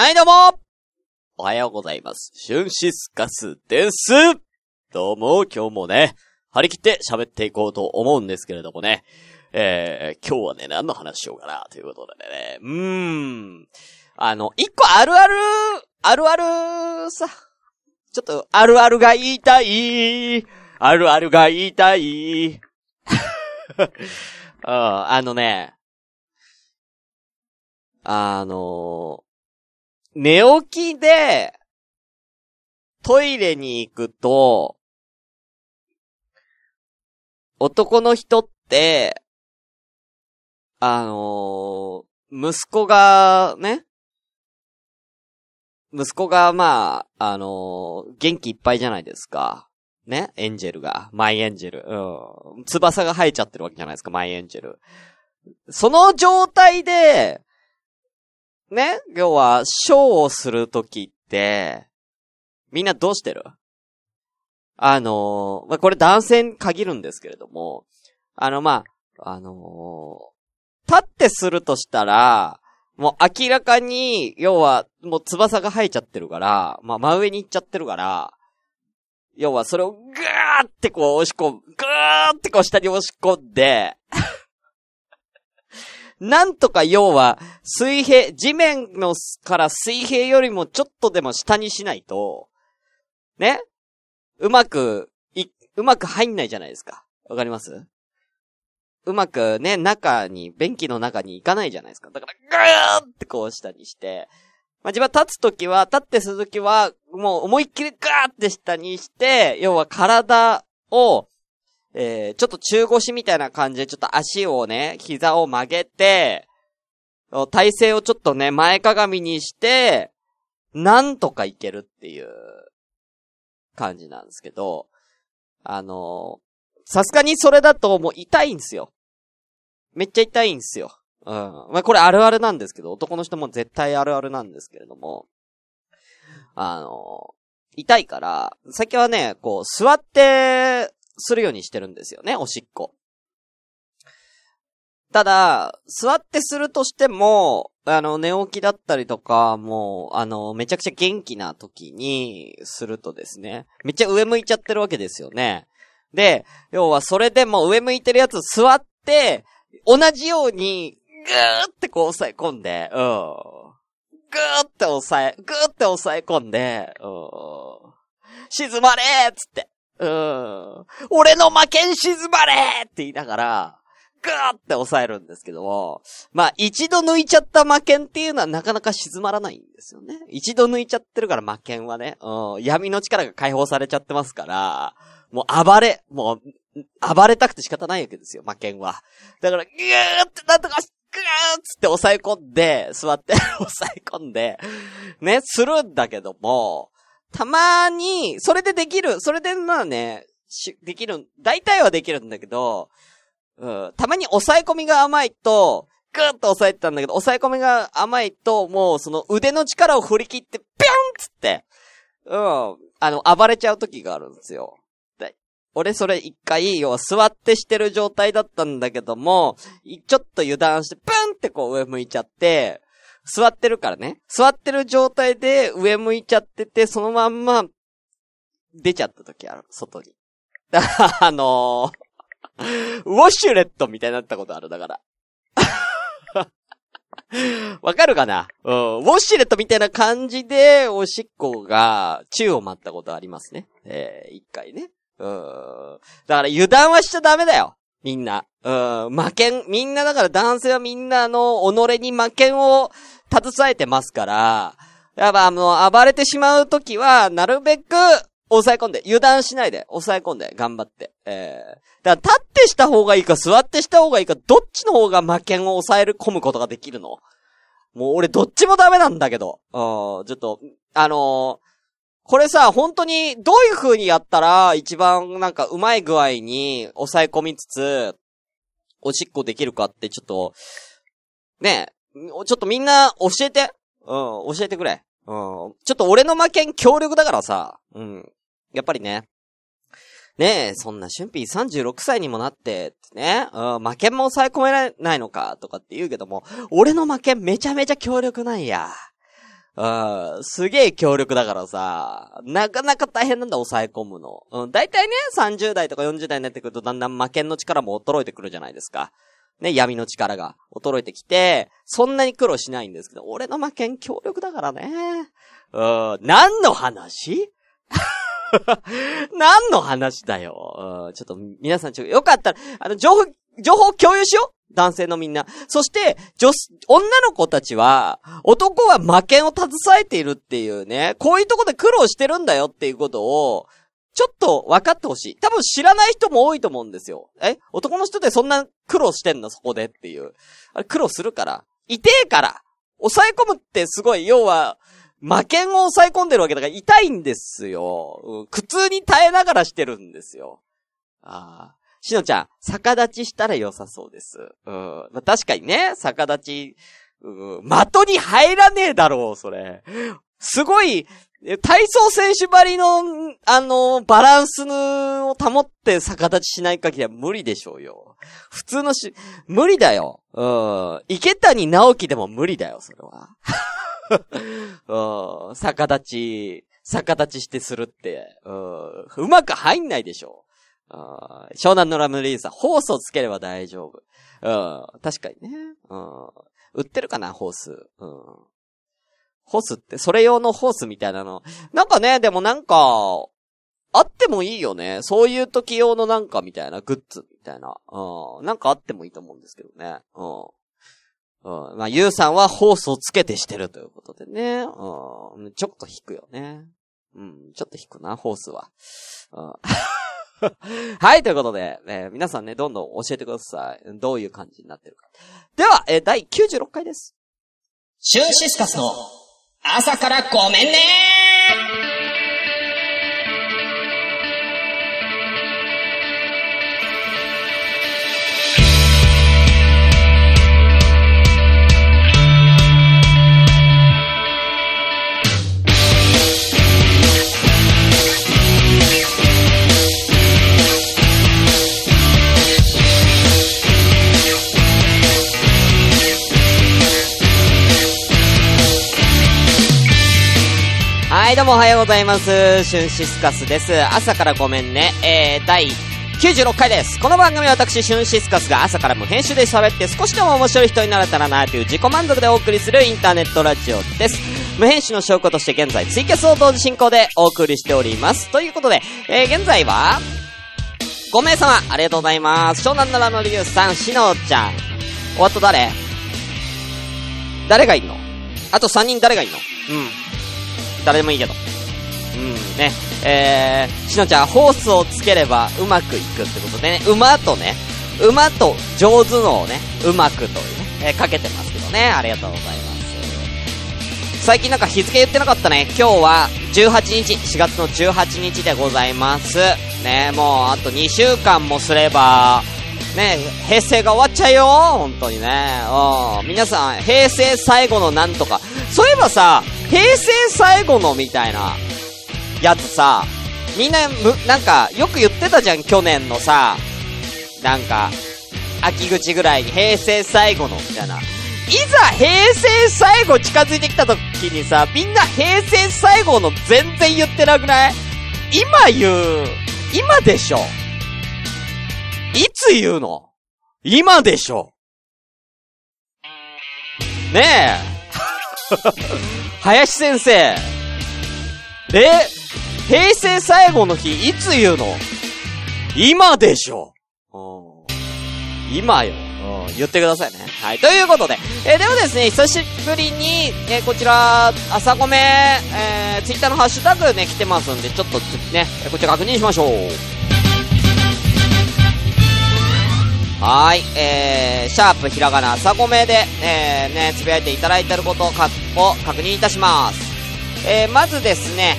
はい、どうもおはようございます。シュンシスカスです。どうも、今日もね、張り切って喋っていこうと思うんですけれどもね。えー、今日はね、何の話しようかな、ということでね。うーん。あの、一個あるある、あるあるさ。ちょっと、あるあるが言いたい。あるあるが言いたい。ああのね、あの寝起きで、トイレに行くと、男の人って、あのー息子がね、息子がまあ、あのー元気いっぱいじゃないですか。ねエンジェルが。マイエンジェル。うん。翼が生えちゃってるわけじゃないですか、マイエンジェル。その状態で、ね？要は、ショーをするときって、みんなどうしてる？あのーまあ、これ男性に限るんですけれども、あの、まあ、あのー立ってするとしたら、もう明らかに、要は、もう翼が生えちゃってるから、まあ、真上に行っちゃってるから、要はそれをぐーってこう押し込む、ぐーってこう下に押し込んで、なんとか要は、水平、地面のから水平よりもちょっとでも下にしないと、ね？うまく、い、うまく入んないじゃないですか。わかります？うまくね、中に、便器の中に行かないじゃないですか。だから、ぐーってこう下にして、まあ、自分立つときは、立ってするときは、もう思いっきりガーって下にして、要は体を、えー、ちょっと中腰みたいな感じで、ちょっと足をね、膝を曲げて、体勢をちょっとね、前かがみにして、なんとかいけるっていう感じなんですけど、あのさすがにそれだともう痛いんですよ。めっちゃ痛いんですよ。うん。まあ、これあるあるなんですけど、男の人も絶対あるあるなんですけれども、あの痛いから、最近はね、こう、座って、するようにしてるんですよね、おしっこ。ただ、座ってするとしても、あの、寝起きだったりとか、もう、あの、めちゃくちゃ元気な時にするとですね、めっちゃ上向いちゃってるわけですよね。で、要はそれでも上向いてるやつ座って、同じように、ぐーってこう押さえ込んで、うん。ぐーって押さえ、ぐーって押さえ込んで、うん。静まれーっつって。うん。俺の負けん静まれって言いながら、ぐーって押さえるんですけども、まあ一度抜いちゃった負けんっていうのはなかなか静まらないんですよね。一度抜いちゃってるから負けんはね、うん。闇の力が解放されちゃってますから、もう暴れ、もう、暴れたくて仕方ないわけですよ、魔剣は。だから、ギューってなんとか、グーっつって押さえ込んで、座って 押さえ込んで、ね、するんだけども、たまに、それでできる、それでまあね、し、できる、大体はできるんだけど、うん、たまに押さえ込みが甘いと、グーッと押さえてたんだけど、押さえ込みが甘いと、もうその腕の力を振り切って、ピョンっつって、うん、あの、暴れちゃう時があるんですよ。俺それ一回、要は座ってしてる状態だったんだけども、ちょっと油断して、プンってこう上向いちゃって、座ってるからね。座ってる状態で上向いちゃってて、そのまんま、出ちゃった時ある、外に。だから、あのー、ウォシュレットみたいになったことある、だから。わかるかな？うん。ウォシュレットみたいな感じで、おしっこが、宙を待ったことありますね。えー、一回ね。うん。だから油断はしちゃダメだよ。みんな。うん。負けん、みんなだから男性はみんなの、己に負けんを携えてますから、やっぱあの、暴れてしまうときは、なるべく、抑え込んで、油断しないで、抑え込んで、頑張って。えー、だから立ってした方がいいか、座ってした方がいいか、どっちの方が負けんを抑える、込むことができるの？もう俺どっちもダメなんだけど。うん、ちょっと、あのーこれさ、本当に、どういう風にやったら、一番なんかうまい具合に抑え込みつつ、おしっこできるかってちょっと、ねえ、ちょっとみんな教えて。うん、教えてくれ。うん。ちょっと俺の負けん強力だからさ、うん。やっぱりね。ねえ、そんな春辟36歳にもなって、ね、うん、負けんも抑え込めないのか、とかって言うけども、俺の負けんめちゃめちゃ強力なんや。うん、すげえ強力だからさ、なかなか大変なんだ、抑え込むの。うん、大体ね、30代とか40代になってくると、だんだん魔剣の力も衰えてくるじゃないですか。ね、闇の力が衰えてきて、そんなに苦労しないんですけど、俺の魔剣強力だからね。うん、何の話？何の話だよ。うん、ちょっと皆さんちょ、よかったら、あの、情報、情報共有しよう男性のみんな。そして、女子、女の子たちは、男は魔剣を携えているっていうね、こういうとこで苦労してるんだよっていうことを、ちょっと分かってほしい。多分知らない人も多いと思うんですよ。え？男の人でそんな苦労してんの？そこでっていう。あれ苦労するから。痛えから。抑え込むってすごい、要は、魔剣を抑え込んでるわけだから痛いんですよ。苦痛に耐えながらしてるんですよ。ああ。しのちゃん、逆立ちしたら良さそうです。うん。まあ、確かにね、逆立ち、うん、的に入らねえだろう、それ。すごい、体操選手ばりの、あの、バランスを保って逆立ちしない限りは無理でしょうよ。普通のし、無理だよ。うん。池谷直樹でも無理だよ、それは。うん。逆立ち、逆立ちしてするって、うん。うまく入んないでしょう。湘南のラムリーさん、ホースをつければ大丈夫。うん。確かにね。うん。売ってるかな、ホース。うん。ホースって、それ用のホースみたいなの。なんかね、でもなんか、あってもいいよね。そういう時用のなんかみたいな、グッズみたいな。うん。なんかあってもいいと思うんですけどね。うん。うん。まあ、ゆうさんはホースをつけてしてるということでね。うん。ちょっと引くよね。うん。ちょっと引くな、ホースは。うん。はい、ということで、えー、皆さんね、どんどん教えてください。どういう感じになってるか。では、えー、第96回です。シューシスカスの朝からごめんねどうもおはようございます。シュンシスカスです。朝からごめんね。えー、第96回です。この番組は私、シュンシスカスが朝から無編集で喋って少しでも面白い人になれたらなという自己満足でお送りするインターネットラジオです。無編集の証拠として現在ツイキャスを同時進行でお送りしております。ということで、えー、現在は、5名様、ありがとうございます。湘南奈良のりゆうさん、しのちゃん。おあと誰？誰がいんの？あと3人誰がいんの？うん。誰でもいいけど。うん、ね。えー、しのちゃん、ホースをつければうまくいくってことでね、馬とね、馬と上手のをね、うまくというね、えー、かけてますけどね、ありがとうございます。最近なんか日付言ってなかったね。今日は18日、4月の18日でございます。ね、もうあと2週間もすれば、ね、平成が終わっちゃうよ本当にね。うん。皆さん、平成最後のなんとか。そういえばさ、平成最後のみたいな、やつさ、みんな、む、なんか、よく言ってたじゃん、去年のさ、なんか、秋口ぐらいに平成最後の、みたいな。いざ平成最後近づいてきた時にさ、みんな平成最後の全然言ってなくない？今言う、今でしょ。いつ言うの？今でしょ。ねえ。林先生。で、平成最後の日、いつ言うの？今でしょ。今よ。言ってくださいね。はい。ということで、えー、ではですね、久しぶりに、えー、こちら、朝ごめ、えー、ツイッターのハッシュタグね、来てますんで、ちょっとね、こちら確認しましょう。はい、えー、シャープひらがな朝ごめで、えー、ね、つぶやいていただいてることをかを確認いたします。えー、まずですね、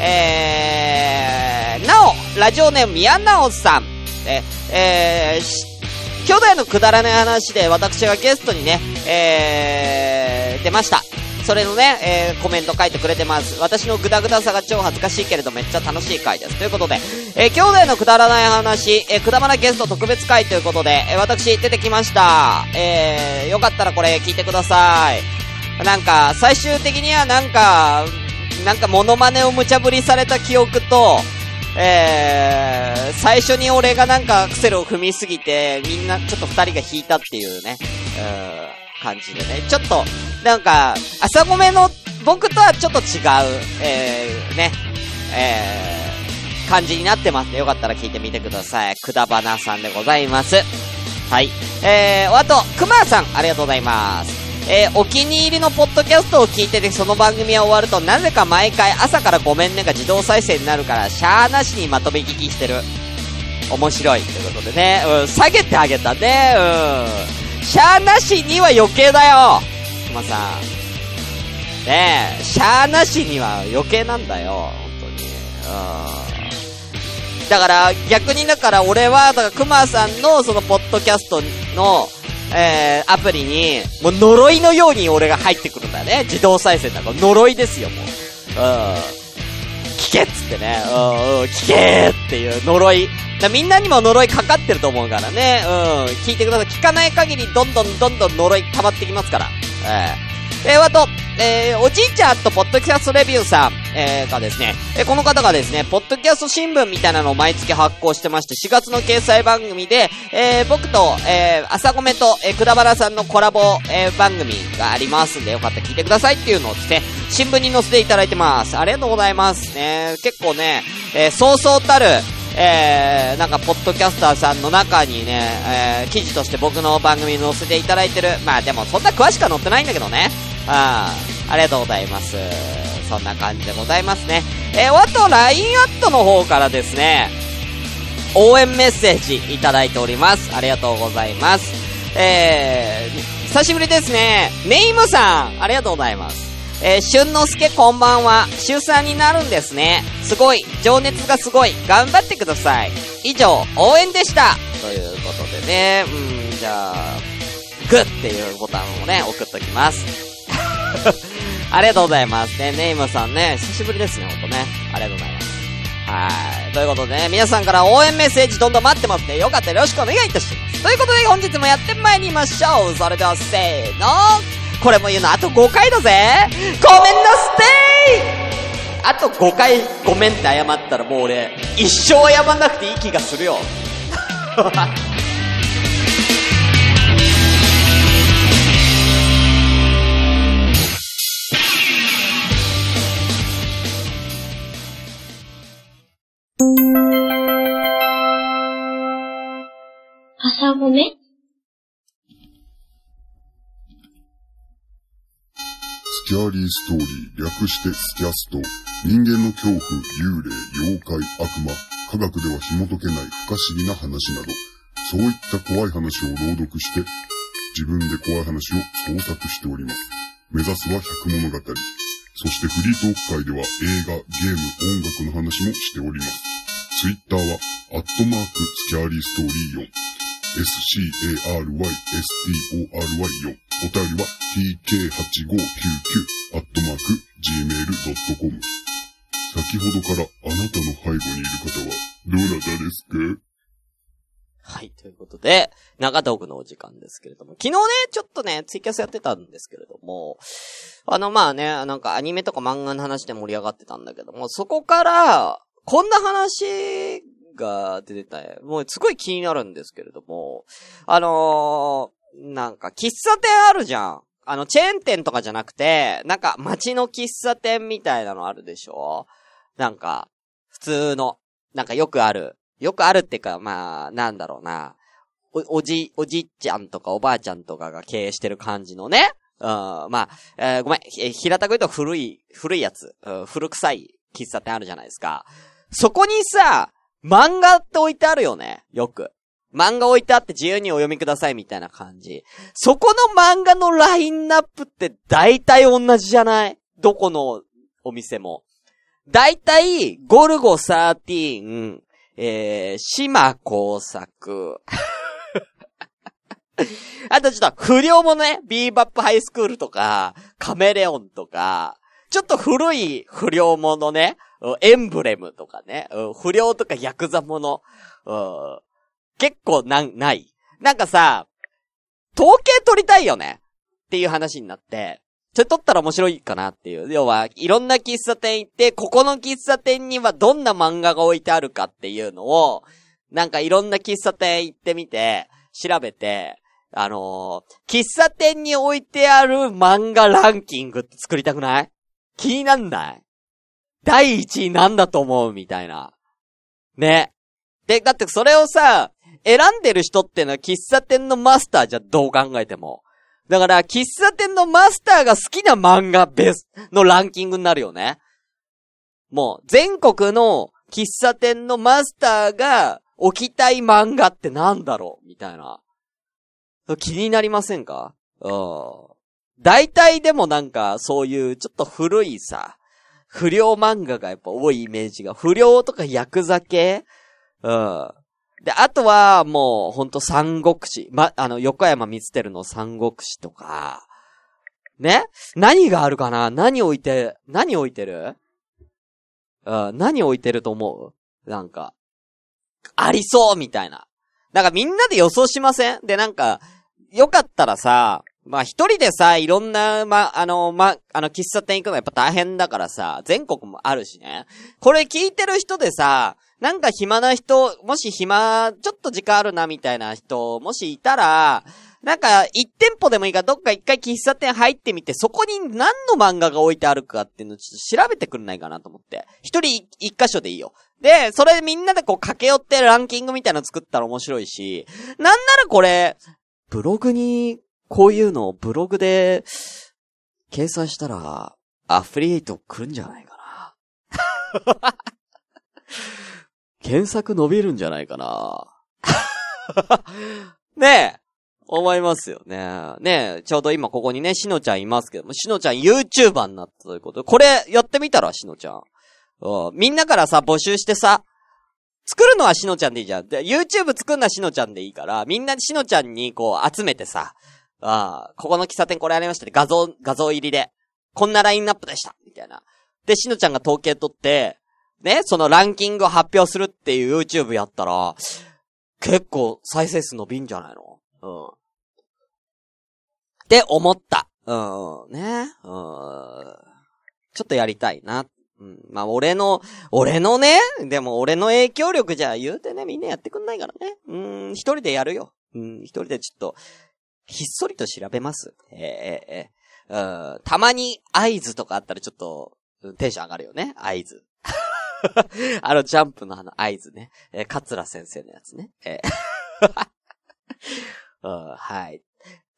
えー、なお、ラジオネーム宮直さん、ええー、兄弟のくだらない話で私がゲストにね、えー、出ました。それのね、えー、コメント書いてくれてます。私のグダグダさが超恥ずかしいけれどめっちゃ楽しい回です。ということで、えー、兄弟のくだらない話、えー、くだまなゲスト特別回ということで、えー、私出てきました。えー、よかったらこれ聞いてください。なんか、最終的にはなんか、なんかモノマネを無茶ぶりされた記憶と、えー、最初に俺がなんかアクセルを踏みすぎて、みんなちょっと二人が引いたっていうね、うん、感じでね。ちょっと、なんか、朝ごめの僕とはちょっと違う、えー、ね、えー、感じになってますよかったら聞いてみてください。くだばなさんでございます。はい。えー、あと、くまさん、ありがとうございます。えー、お気に入りのポッドキャストを聞いてて、その番組が終わると、なぜか毎回朝からごめんねが自動再生になるから、シャーなしにまとめ聞きしてる。面白い。ということでね、うん、下げてあげたね、うん。シャーなしには余計だよくまさん。ねえ、シャーなしには余計なんだよ、本当に。うん。だから、逆にだから俺は、だから熊さんのそのポッドキャストの、えー、アプリに、もう呪いのように俺が入ってくるんだね。自動再生だから呪いですよ、もう。うん。聞けっつってね。うん、うん、聞けっていう呪い。だみんなにも呪いかかってると思うからね。うん。聞いてください。聞かない限りどんどんどんどん呪い溜まってきますから。えー、えー、あと、えー、おじいちゃんとポッドキャストレビューさん、えー、がですね、えー、この方がですね、ポッドキャスト新聞みたいなのを毎月発行してまして、4月の掲載番組で、えー、僕と、えー、朝米と、えー、くだばらさんのコラボ、えー、番組がありますんで、よかったら聞いてくださいっていうのをですね、新聞に載せていただいてます。ありがとうございますね。結構ね、えー、そうそうたる、えー、なんか、ポッドキャスターさんの中にね、えー、記事として僕の番組に載せていただいてる。まあでも、そんな詳しくは載ってないんだけどね。あありがとうございます。そんな感じでございますね。えー、あと、LINE アットの方からですね、応援メッセージいただいております。ありがとうございます。えー、久しぶりですね。ネイムさん、ありがとうございます。えー、春之助こんばんは。週3になるんですね。すごい。情熱がすごい。頑張ってください。以上、応援でした。ということでね、うん、じゃあ、グッっていうボタンをね、送っときます。ありがとうございますね。ネイムさんね、久しぶりですね、ほんとね。ありがとうございます。はい。ということでね、皆さんから応援メッセージどんどん待ってますね。よかったらよろしくお願いいたします。ということで本日もやってまいりましょう。それではせーの。これも言うのあと5回だぜ。ごめんなステイあと5回ごめんって謝ったらもう俺、一生謝んなくていい気がするよ。朝ごめスキャーリーストーリー、略してスキャスト。人間の恐怖、幽霊、妖怪、悪魔、科学では紐解けない不可思議な話など、そういった怖い話を朗読して、自分で怖い話を創作しております。目指すは百物語。そしてフリートーク会では映画、ゲーム、音楽の話もしております。ツイッターは、アットマーク、スキャーリーストーリー4。s-c-a-r-y-s-t-o-r-y 4。お便りは tk8599 アットマーク gmail.com。先ほどからあなたの背後にいる方はどなたですか？はい、ということで、長トークのお時間ですけれども、昨日ね、ちょっとね、ツイキャスやってたんですけれども、あの、まあね、なんかアニメとか漫画の話で盛り上がってたんだけども、そこから、こんな話が出てた、もうすごい気になるんですけれども、あの、なんか喫茶店あるじゃん。あの、チェーン店とかじゃなくて、なんか街の喫茶店みたいなのあるでしょ？なんか、普通の、なんかよくある。よくあるっていうか、まあ、なんだろうな。お、おじ、おじいちゃんとかおばあちゃんとかが経営してる感じのね。うん、まあ、えー、ごめん、え平たく言うと古い、古いやつ、うん、古臭い喫茶店あるじゃないですか。そこにさ、漫画って置いてあるよね。よく。漫画置いてあって自由にお読みくださいみたいな感じ。そこの漫画のラインナップって大体同じじゃない？どこのお店も。大体、ゴルゴ13、えー、島工作。あとちょっと不良もね、ビーバップハイスクールとか、カメレオンとか、ちょっと古い不良ものね、エンブレムとかね、不良とかヤクザもの、結構な、ない。なんかさ、統計取りたいよねっていう話になって、それ撮ったら面白いかなっていう。要は、いろんな喫茶店行って、ここの喫茶店にはどんな漫画が置いてあるかっていうのを、なんかいろんな喫茶店行ってみて、調べて、あのー、喫茶店に置いてある漫画ランキングって作りたくない？気になんない？第一位なんだと思うみたいな。ね。で、だってそれをさ、選んでる人ってのは喫茶店のマスターじゃどう考えても。だから、喫茶店のマスターが好きな漫画ベスのランキングになるよね。もう、全国の喫茶店のマスターが置きたい漫画ってなんだろう？みたいな。気になりませんか？うん。大体でもなんか、そういうちょっと古いさ、不良漫画がやっぱ多いイメージが、不良とかヤクザ系？うん。で、あとは、もう、ほんと三国志。ま、あの、横山光輝の三国志とか、ね？何があるかな？何置いて、何置いてる？うん、何置いてると思う？なんか、ありそうみたいな。なんかみんなで予想しません？で、なんか、よかったらさ、まあ一人でさ、いろんな、ま、あの、ま、あの、喫茶店行くのやっぱ大変だからさ、全国もあるしね。これ聞いてる人でさ、なんか暇な人、もし暇、ちょっと時間あるなみたいな人、もしいたら、なんか、一店舗でもいいかどっか一回喫茶店入ってみて、そこに何の漫画が置いてあるかっていうのをちょっと調べてくんないかなと思って。一人一箇所でいいよ。で、それみんなでこう駆け寄ってランキングみたいなの作ったら面白いし、なんならこれ、ブログに、こういうのをブログで、掲載したら、アフリエイト来るんじゃないかな。検索伸びるんじゃないかな。ねえ。思いますよね。ねえ、ちょうど今ここにね、しのちゃんいますけども、しのちゃん YouTuber になったということで、これやってみたら、しのちゃん。うん。みんなからさ、募集してさ、作るのはしのちゃんでいいじゃん。で、YouTube 作るのはしのちゃんでいいから、みんなしのちゃんにこう集めてさ、ああ、ここの喫茶店これありましたね。画像、画像入りで。こんなラインナップでした。みたいな。で、しのちゃんが統計取って、ね、そのランキングを発表するっていう YouTube やったら、結構再生数伸びんじゃないの？うん。って思った。うん、ね。うん。ちょっとやりたいな。うん。まあ、俺の、俺のね、でも俺の影響力じゃ言うてね、みんなやってくんないからね。うん、一人でやるよ。うん、一人でちょっと、ひっそりと調べます。えええー、うん、たまに合図とかあったらちょっと、テンション上がるよね。合図。あの、ジャンプのあの合図ね。えー、桂先生のやつね。えー うん、はい。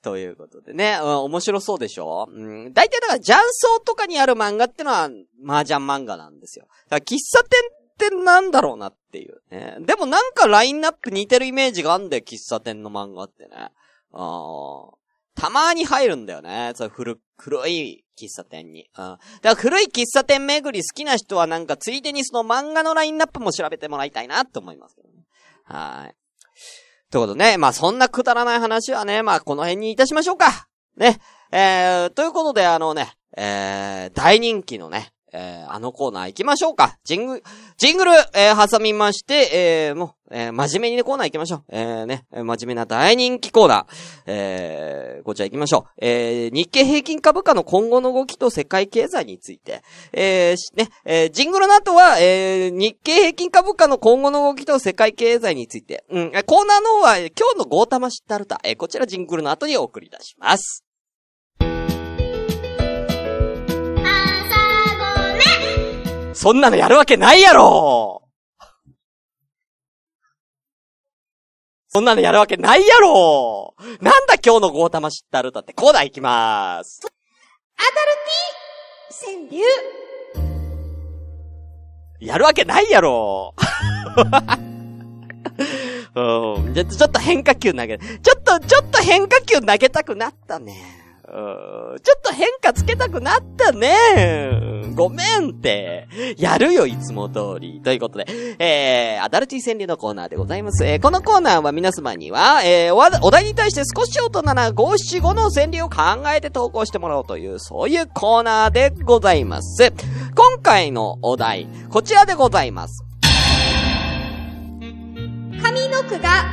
ということでね、うん、面白そうでしょ？うん。大体だから、ジャンソーとかにある漫画ってのは、麻雀漫画なんですよ。だから、喫茶店ってなんだろうなっていうね。でもなんかラインナップ似てるイメージがあんだよ、喫茶店の漫画ってね。あたまーに入るんだよね。そう古、古い喫茶店に。うん。だから古い喫茶店巡り好きな人はなんかついでにその漫画のラインナップも調べてもらいたいなと思いますけどね。はい。ということでね、まあそんなくだらない話はね、まあこの辺にいたしましょうか。ね。えー、ということであのね、えー、大人気のね、えー、あのコーナー行きましょうか。ジング、ジングル、えー、挟みまして、えー、もう、えー、真面目にね、コーナー行きましょう。えー、ね、真面目な大人気コーナー。えー、こちら行きましょう。えー、日経平均株価の今後の動きと世界経済について。えー、ね、えー、ジングルの後は、えー、日経平均株価の今後の動きと世界経済について。うん、コーナーの方は、今日のゴータマシッタルタ。えー、こちらジングルの後にお送り出します。そんなのやるわけないやろそんなのやるわけないやろなんだ今日のゴータマシッタルタってコーナー行きまーす。アダルティ川柳やるわけないやろうん。ちょっと変化球投げ、ちょっと、ちょっと変化球投げたくなったね。ちょっと変化つけたくなったね。ごめんって。やるよ、いつも通り。ということで、えー、アダルティ川柳のコーナーでございます。えー、このコーナーは皆様には、えー、お題に対して少し大人な五七五の川柳を考えて投稿してもらおうという、そういうコーナーでございます。今回のお題、こちらでございます。上の句が、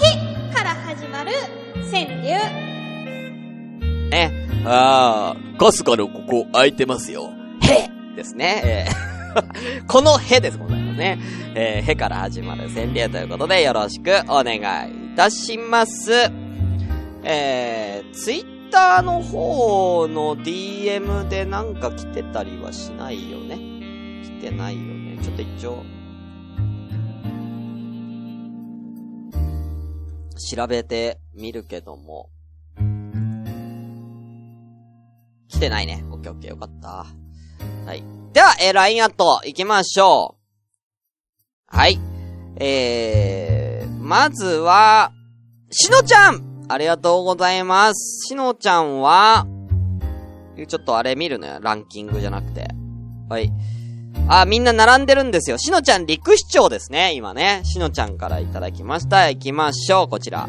へから始まる川柳。ね。ああ、かすかのここ空いてますよ。へですね。えー このへですございますね。えー、へから始まる川柳ということでよろしくお願いいたします。えー、ツイッターの方の DM でなんか来てたりはしないよね。来てないよね。ちょっと一応。調べてみるけども。来てないね。オッケーオッケーよかった。はい。では、えー、LINE アット行きましょう。はい。えー、まずは、しのちゃんありがとうございます。しのちゃんは、ちょっとあれ見るのよ。ランキングじゃなくて。はい。あ、みんな並んでるんですよ。しのちゃん陸市長ですね、今ね。しのちゃんからいただきました。行きましょう、こちら。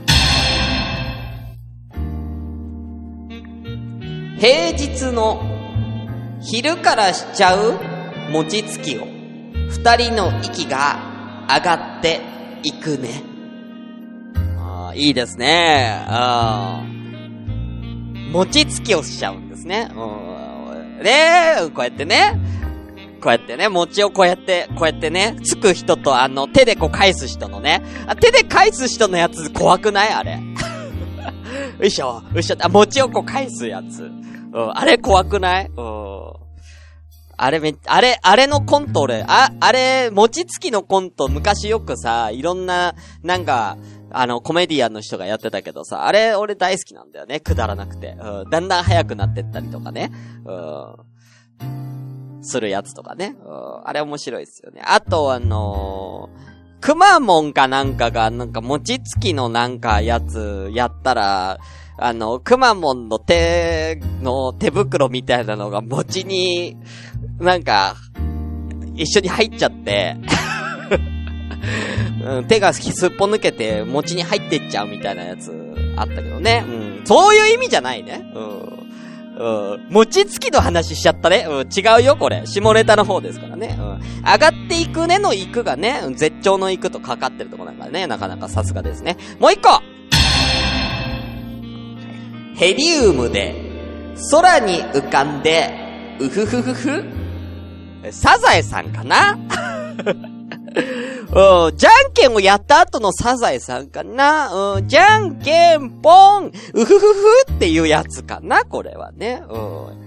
平日の昼からしちゃう餅つきを二人の息が上がっていくね。ああ、いいですね。ああ。餅つきをしちゃうんですね。うん。ねえ、こうやってね。こうやってね、餅をこうやって、こうやってね、つく人とあの、手でこう返す人のね。あ手で返す人のやつ怖くない？あれ。よいしょ、よいしょ。あ、餅をこう返すやつ。うん、あれ怖くない？うん。あれめ、あれ、あれのコント俺、あ、あれ、餅つきのコント昔よくさ、いろんな、なんか、あの、コメディアンの人がやってたけどさ、あれ俺大好きなんだよね。くだらなくて。うん。だんだん速くなってったりとかね。うん。するやつとかね。うん。あれ面白いですよね。あとあのー、くまモンかなんかが、なんか餅つきのなんかやつやったら、あの、くまモンの手の手袋みたいなのが餅に、なんか、一緒に入っちゃって、うん、手がすっぽ抜けて餅に入ってっちゃうみたいなやつあったけどね。うん。そういう意味じゃないね。うん。餅つきの話しちゃったね。うん。違うよ、これ。下ネタの方ですからね。うん。上がっていくねの行くがね、絶頂の行くとかかってるとこなんかね、なかなかさすがですね。もう一個ヘリウムで、空に浮かんで、うふふふふサザエさんかな？うん、じゃんけんをやった後のサザエさんかな？うん、じゃんけんぽん。うふふふっていうやつかな？これはね。うん。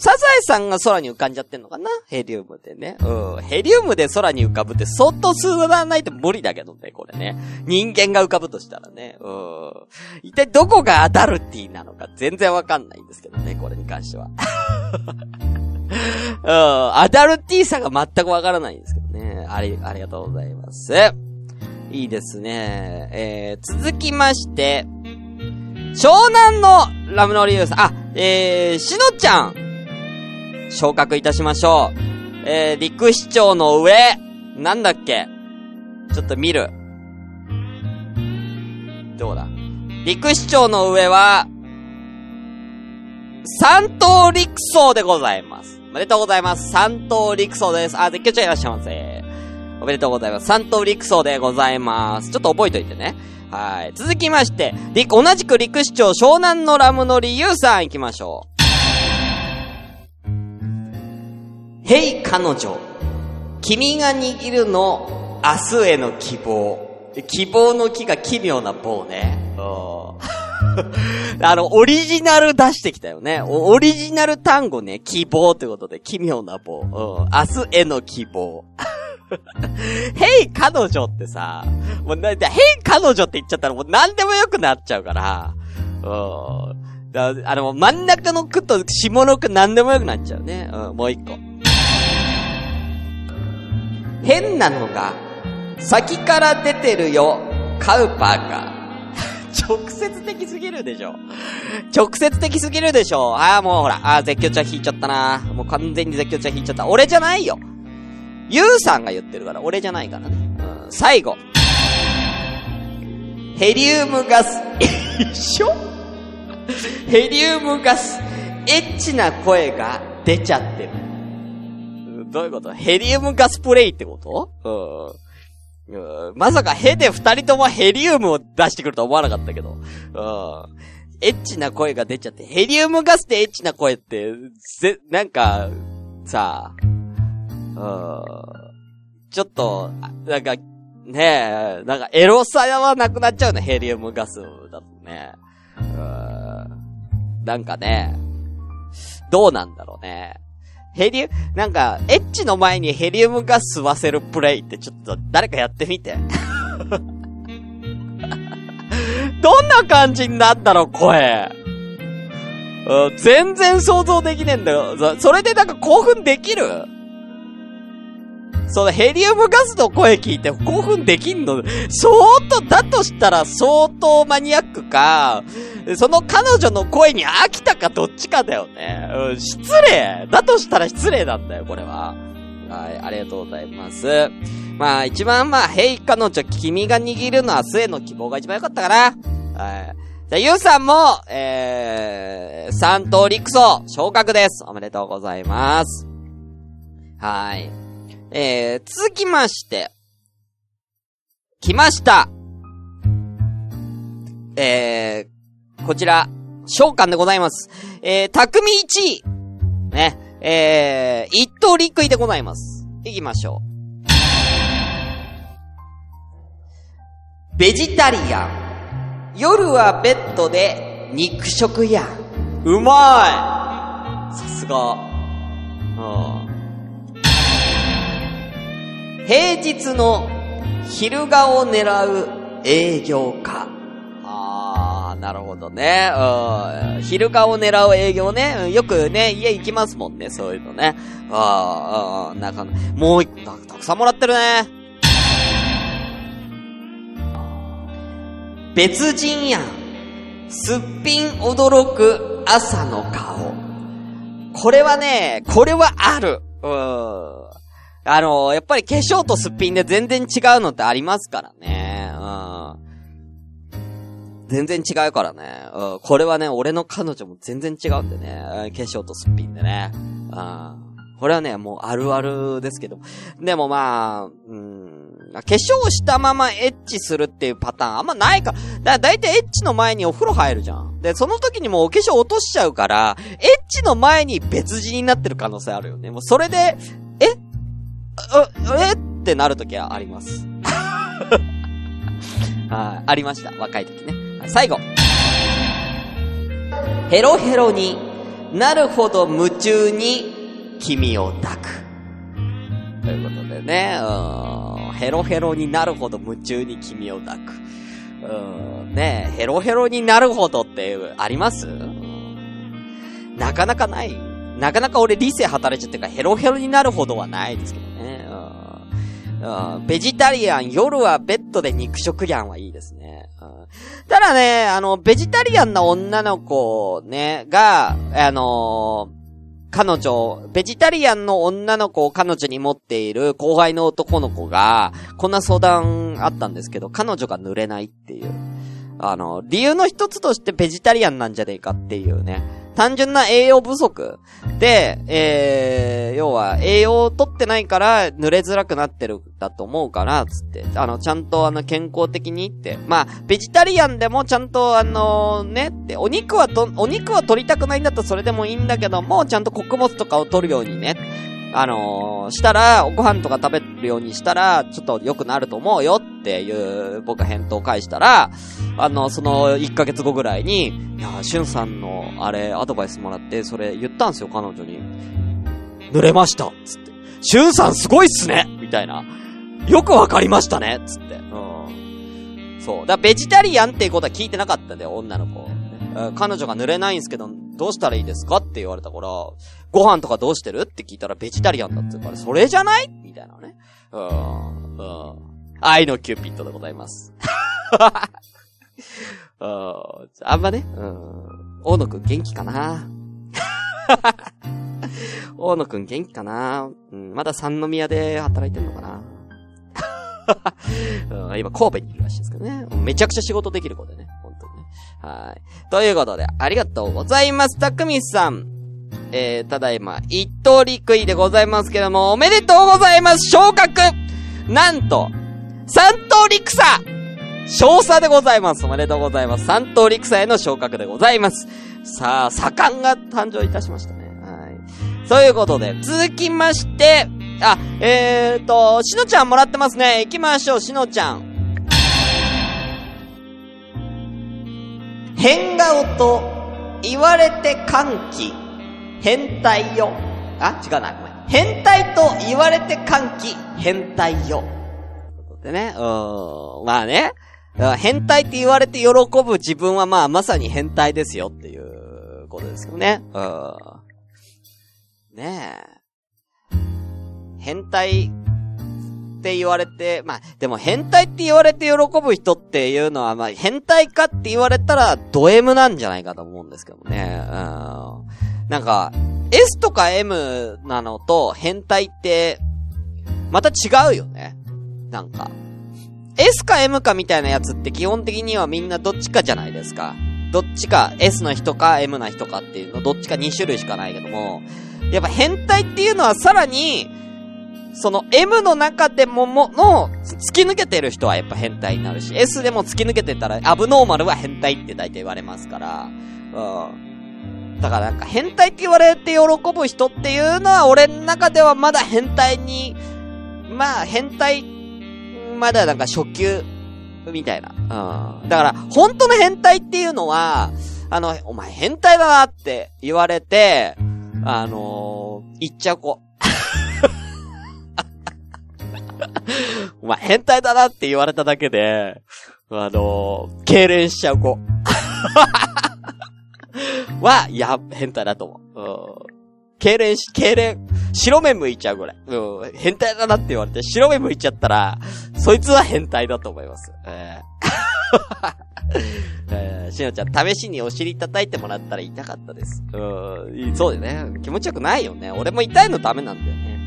サザエさんが空に浮かんじゃってんのかな？ヘリウムでね。うん。ヘリウムで空に浮かぶって相当数らないと無理だけどね、これね。人間が浮かぶとしたらね。うん。一体どこがアダルティなのか全然わかんないんですけどね、これに関しては。うん。アダルティさが全くわからないんですけどね。あり、ありがとうございます。いいですね。えー、続きまして、湘南のラムノリウス、あ、えー、しのちゃん、昇格いたしましょう。えー、陸市長の上、なんだっけ？ちょっと見る。どうだ？陸市長の上は、三等陸曹でございます。おめでとうございます。三等陸曹です。あ、絶叫ちゃいらっしゃいませ。おめでとうございます。三等陸曹でございます。ちょっと覚えといてね。はい。続きまして、陸、同じく陸市長湘南のラムのりゆうさん行きましょう。へい、彼女。君が握るの、明日への希望。希望の木が奇妙な棒ね。あの、オリジナル出してきたよね。オリジナル単語ね、希望ということで、奇妙な棒。明日への希望。ヘイ彼女ってさ、もうな、ヘイ彼女って言っちゃったらもう何でもよくなっちゃうから、うん。だあの、真ん中の句と下の句何でもよくなっちゃうね。うん、もう一個。変なのが、先から出てるよ、カウパーが。直接的すぎるでしょ。直接的すぎるでしょ。ああ、もうほら、ああ、絶叫茶引いちゃったな。もう完全に絶叫茶引いちゃった。俺じゃないよ。ゆうさんが言ってるから、俺じゃないからね。うん、最後。ヘリウムガス、一緒？ヘリウムガス、エッチな声が出ちゃってる。どういうこと？ヘリウムガスプレイってこと？うん。まさかヘで二人ともヘリウムを出してくると思わなかったけど。うん。エッチな声が出ちゃって、ヘリウムガスでエッチな声って、ぜ、なんか、さあ、うん、ちょっと、なんか、ねえ、なんかエロさはなくなっちゃうね、ヘリウムガスだとね。うん、なんかね、どうなんだろうね。ヘリウ、なんか、エッチの前にヘリウムガス吸わせるプレイってちょっと誰かやってみて。どんな感じになったの、声。うん、全然想像できねえんだよ。それでなんか興奮できる？そのヘリウムガスの声聞いて興奮できんの相当、だとしたら相当マニアックか、その彼女の声に飽きたかどっちかだよね。うん、失礼だとしたら失礼なんだよ、これは。はい、ありがとうございます。まあ、一番まあ、ヘイ彼女、君が握るのは末の希望が一番良かったかな。はい。じゃあ、ゆうさんも、えー、三等陸層、昇格です。おめでとうございます。はい。えー、続きまして、来ました。えー、こちら、召喚でございます。えー、匠1位。ね。えー、一等陸位でございます。行きましょう。ベジタリアン。夜はベッドで肉食や。うまいさすが。うん。平日の昼顔を狙う営業か。あー、なるほどね。うん。昼顔を狙う営業ね。よくね、家行きますもんね、そういうのね。あー、あーなんか、もうた、たくさんもらってるね。別人やん。すっぴん驚く朝の顔。これはね、これはある。うん。あのー、やっぱり化粧とすっぴんで全然違うのってありますからね。うん。全然違うからね。うん。これはね、俺の彼女も全然違うんでね。化粧とすっぴんでね。うん。これはね、もうあるあるですけど。でもまあ、うん。化粧したままエッチするっていうパターンあんまないか。だ、だいたいエッチの前にお風呂入るじゃん。で、その時にもうお化粧落としちゃうから、エッチの前に別人になってる可能性あるよね。もうそれで、ええってなるときはあります。はい、ありました。若い時ね。最後。ヘロヘロになるほど夢中に君を抱く。ということでね、うん、ヘロヘロになるほど夢中に君を抱く。うん、ねヘロヘロになるほどってあります、なかなかない。なかなか俺理性働いちゃってるからヘロヘロになるほどはないですけどうん、ベジタリアン、夜はベッドで肉食やんはいいですね。うん、ただね、あの、ベジタリアンな女の子ね、が、あのー、彼女、ベジタリアンの女の子を彼女に持っている後輩の男の子が、こんな相談あったんですけど、彼女が濡れないっていう。あの、理由の一つとしてベジタリアンなんじゃねえかっていうね。単純な栄養不足で、えー、要は栄養を取ってないから濡れづらくなってるだと思うから、つって、あの、ちゃんとあの、健康的にって。まあ、ベジタリアンでもちゃんとあのね、って、お肉はと、お肉は取りたくないんだったらそれでもいいんだけども、ちゃんと穀物とかを取るようにね。あのー、したら、ご飯とか食べるようにしたら、ちょっと良くなると思うよっていう、僕が返答を返したら、あの、その1ヶ月後ぐらいに、いや、しゅんさんの、あれ、アドバイスもらって、それ言ったんですよ、彼女に。濡れましたつって。しゅんさんすごいっすねみたいな。よくわかりましたねつって。うん。そう。だからベジタリアンっていうことは聞いてなかったんだよ、女の子。彼女が濡れないんですけど、どうしたらいいですかって言われたから、ご飯とかどうしてる？って聞いたらベジタリアンだって言うから、それじゃない？みたいなね。うん、うん。愛のキューピットでございます。うん、あんまね、うん。大野くん元気かな？大野くん元気かな？うん、まだ三宮で働いてんのかな？うん、今神戸にいるらしいですけどね。めちゃくちゃ仕事できる子でね。本当にね。はい。ということで、ありがとうございます。たくみさん。えー、ただいま、一等陸位でございますけども、おめでとうございます昇格なんと、三等陸差少佐でございます。おめでとうございます。三等陸佐への昇格でございます。さあ、左官が誕生いたしましたね。はい。そういうことで、続きまして、あ、えーと、しのちゃんもらってますね。行きましょう、しのちゃん。変顔と言われて歓喜、変態よ。あ、違うな、ごめん。変態と言われて歓喜、変態よ。でね、うーん、まあね。変態って言われて喜ぶ自分はまあまさに変態ですよっていうことですよね。うん。ねえ。変態って言われて、まあ、でも変態って言われて喜ぶ人っていうのは、まあ、変態かって言われたら、ド M なんじゃないかと思うんですけどね。うん。なんか、S とか M なのと変態って、また違うよね。なんか。S か M かみたいなやつって基本的にはみんなどっちかじゃないですか。どっちか S の人か M な人かっていうのどっちか2種類しかないけども、やっぱ変態っていうのはさらに、その M の中でもも、の、突き抜けてる人はやっぱ変態になるし、S でも突き抜けてたら、アブノーマルは変態って大体言われますから、うん。だからなんか変態って言われて喜ぶ人っていうのは俺の中ではまだ変態に、まあ変態、まだなんか初級、みたいな。うん。だから、本当の変態っていうのは、あの、お前変態だなって言われて、あのー、言っちゃう子。お前変態だなって言われただけで、あのー、痙攣しちゃう子。は、や、変態だと思う。うん。痙攣し、痙攣、白目向いちゃうぐらい。うん。変態だなって言われて、白目向いちゃったら、そいつは変態だと思います。えー えー、しのちゃん、試しにお尻叩いてもらったら痛かったです。うん、そうだよね。気持ちよくないよね。俺も痛いのダメなんだよね。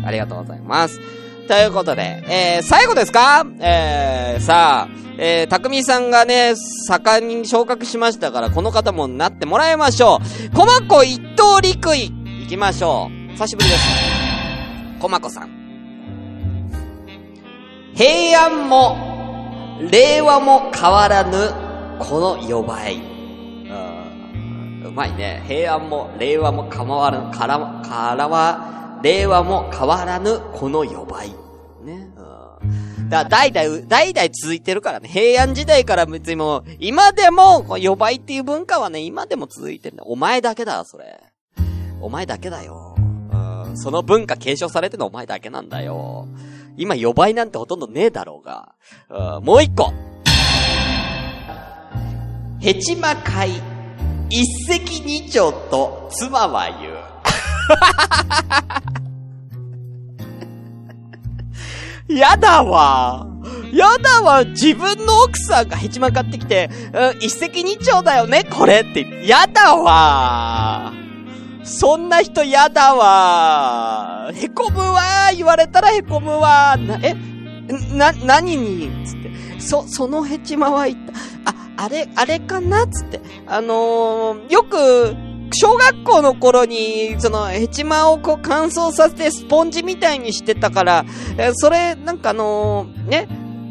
うん。ありがとうございます。ということで、えー、最後ですか？えー、さあ、えー、たくみさんがね、盛んに昇格しましたから、この方もなってもらいましょう。こまこ一等陸位、行きましょう。久しぶりです。こまこさん。平安も、令和も変わらぬ、この呼ばい。うまいね。平安も、令和も変わらぬ、から、からは、令和も変わらぬ、この呼ばい。ね。うんだから代々、代々続いてるからね。平安時代から別にもう、今でも、こう呼ばいっていう文化はね、今でも続いてるんだ。お前だけだ、それ。お前だけだよ。うん、その文化継承されてるのお前だけなんだよ。今、呼ばいなんてほとんどねえだろうが。うん、もう一個。ヘチマ会、一石二鳥と妻は言う。やだわ。やだわ。自分の奥さんがヘチマ買ってきて、うん、一石二鳥だよね、これって。やだわ。そんな人やだわ。へこむわ。言われたらへこむわ。な、え、な、何に？つって。そ、そのヘチマは言った。あ、あれ、あれかな？つって。あのー、よく、小学校の頃に、その、ヘチマをこう乾燥させてスポンジみたいにしてたから、えそれ、なんかあのーね、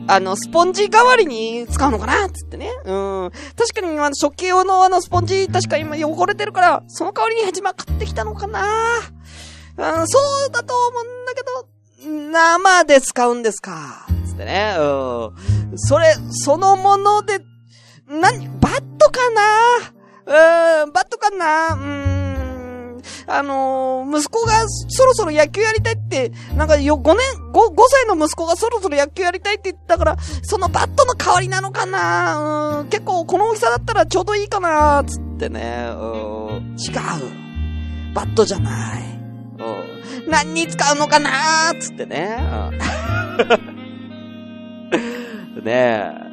あの、スポンジ代わりに使うのかなつってね。うん。確かに、あの、食器用のあの、スポンジ、確か今汚れてるから、その代わりにヘチマ買ってきたのかなうん、そうだと思うんだけど、生で使うんですかつってね。うん。それ、そのもので、なに、バットかなうん、バットかな？うーん。あのー、息子がそろそろ野球やりたいって、なんかよ、5年、5、5歳の息子がそろそろ野球やりたいって言ったから、そのバットの代わりなのかな？うん、結構この大きさだったらちょうどいいかなつってね。うん、違う。バットじゃない。うん。何に使うのかな？つってね。うん、ねえ。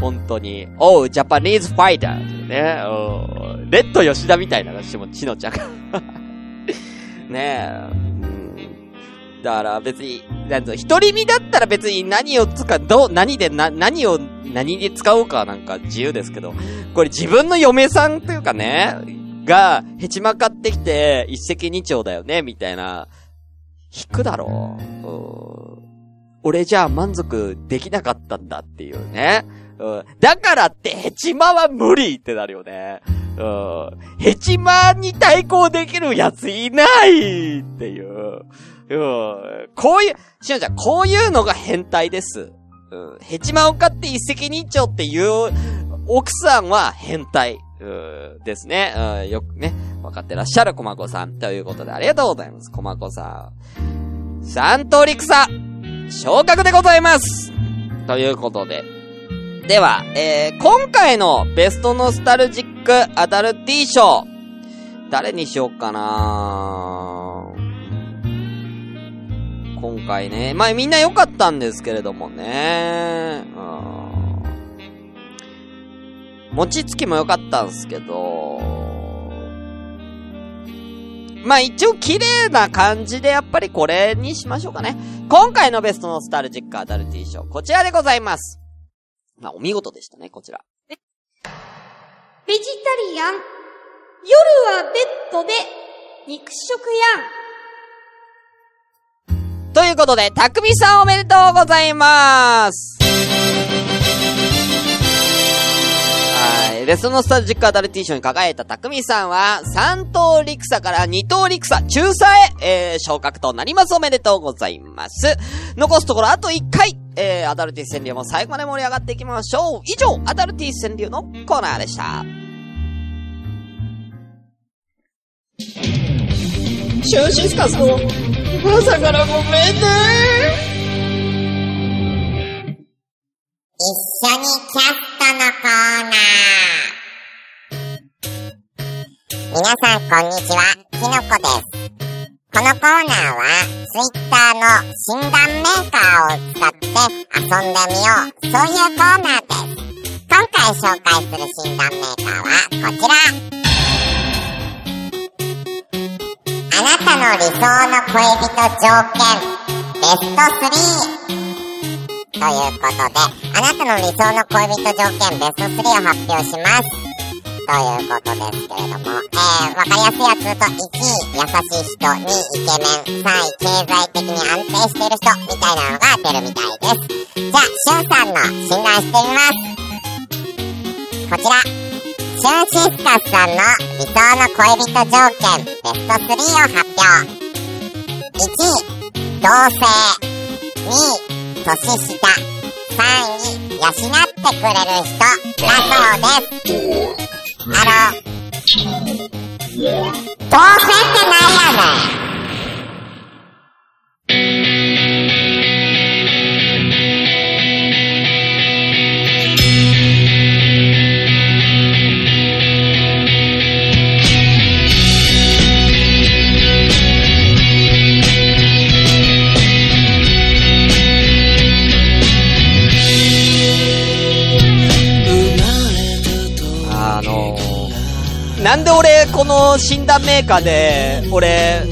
本当に。おう、ジャパニーズファイター。ねうん。レッド吉田みたいな、しも、ちのちゃんが。ねえ。だから別に、なんと、一人身だったら別に何を使う、どう、何で、な、何を、何に使おうかなんか自由ですけど、これ自分の嫁さんというかね、が、ヘチマ買ってきて、一石二鳥だよね、みたいな、引くだろう。うん俺じゃあ満足できなかったんだっていうね。うん。だからってヘチマは無理ってなるよね。うん。ヘチマに対抗できるやついないっていう。うん。こういう、しのちゃん、こういうのが変態です。うん。ヘチマを買って一石二鳥っていう奥さんは変態。うですね。うん、よくね、分かってらっしゃるコマコさん。ということでありがとうございます。コマコさん。三通り草、昇格でございますということで。では、えー、今回のベストノスタルジックアダルティ賞、誰にしようかな今回ね。まあみんな良かったんですけれどもね。うん餅つきも良かったんすけど、まあ一応綺麗な感じでやっぱりこれにしましょうかね。今回のベストノスタルジックアダルティ賞、こちらでございます。まあお見事でしたね、こちら。ベジタリアン。夜はベッドで肉食やん。ということで、たくみさんおめでとうございます。はい。で、そのスタジックアダルティー賞に輝いた匠さんは、3等陸佐から2等陸佐、中佐へ、えー、昇格となります。おめでとうございます。残すところあと1回、えー、アダルティー川柳も最後まで盛り上がっていきましょう。以上、アダルティー川柳のコーナーでした。シューシスカスの朝からごめんね一緒にキャストのコーナー。皆さんこんにちは、きのこです。このコーナーは、ツイッターの診断メーカーを使って遊んでみよう、そういうコーナーです。今回紹介する診断メーカーはこちら。あなたの理想の恋人条件、ベスト3。ということで、あなたの理想の恋人条件ベスト3を発表します。ということですけれども、えー、わかりやすいやつと1位、優しい人、2位、イケメン、3位、経済的に安定している人、みたいなのが出るみたいです。じゃあ、シュンさんの診断してみます。こちら、シュンシスカスさんの理想の恋人条件ベスト3を発表。1位、同性。2位、年下、3位、養ってくれる人。だそうです。あの、どうせってないやねんなんで俺、この診断メーカーで、俺、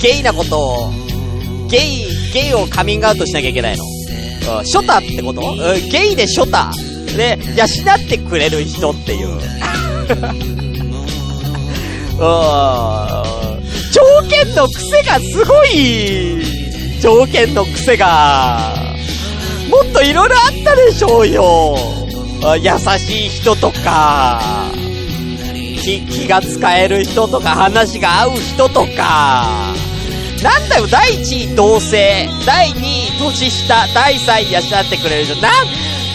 ゲイなことを、ゲイ、ゲイをカミングアウトしなきゃいけないの？うん、ショタってこと？うん、ゲイでショタ。で、養ってくれる人っていう。うん。条件の癖がすごい条件の癖が。もっと色々あったでしょうよ。優しい人とか。気、気が使える人とか、話が合う人とか、なんだよ、第1位同性、第2位年下、第3位養ってくれる人、なん、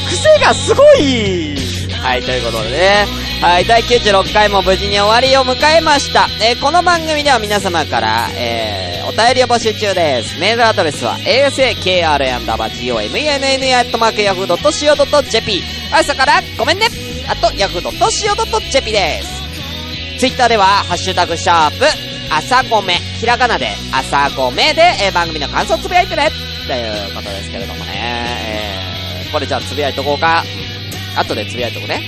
癖がすごいはい、ということでね。はい、第96回も無事に終わりを迎えました。えー、この番組では皆様から、えー、お便りを募集中です。メールアドレスは、asakr-gomyahoo.co.jp。朝からごめんねあと、yahoo.co.jp です。ツイッターでは、ハッシュタグシャープ、朝ごめ、ひらがなで、朝ごめで、えー、番組の感想つぶやいてねっていうことですけれどもね。えー、これじゃあつぶやいとこうか。後でつぶやいとこね。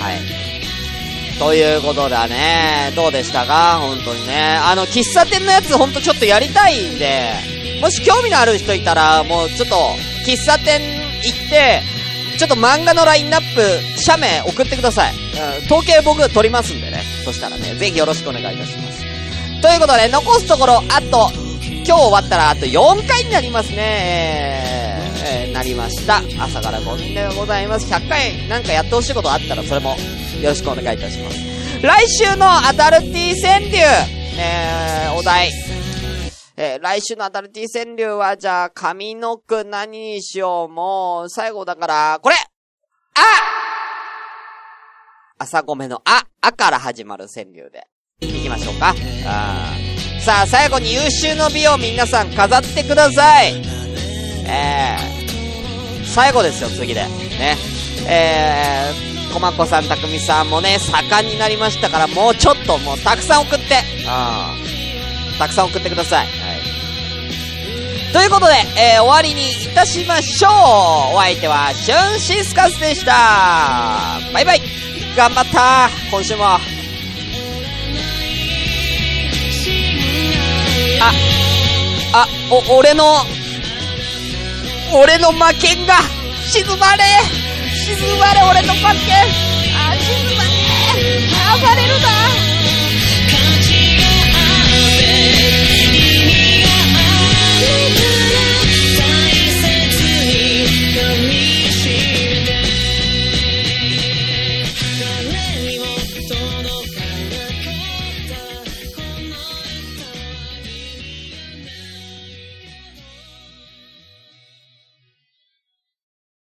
はい。ということだね。どうでしたか？本当にね。あの、喫茶店のやつほんとちょっとやりたいんで、もし興味のある人いたら、もうちょっと、喫茶店行って、ちょっと漫画のラインナップ、写メ送ってください。統計僕取りますんで。そしたらね、ぜひよろしくお願いいたします。ということで、残すところ、あと、今日終わったらあと4回になりますね。えー、えー、なりました。朝からごめんでございます。100回なんかやってほしいことあったらそれもよろしくお願いいたします。来週のアダルティ川柳、えー、お題。えー、来週のアダルティ川柳は、じゃあ、上の句何にしよう。もう、最後だから、これあ朝ごめのあ、あから始まる川柳で。いきましょうか。あーさあ、最後に優秀の美を皆さん飾ってください。えー、最後ですよ、次で。ね。えー、こまこさん、たくみさんもね、盛んになりましたから、もうちょっと、もうたくさん送って。あーたくさん送ってください。はい。ということで、えー、終わりにいたしましょうお相手は、シュンシスカスでしたバイバイ頑張った。今週も。あ、あ、お、俺の、俺の負けんが、沈まれ。沈まれ俺の魔剣あ、沈まれ。暴れるな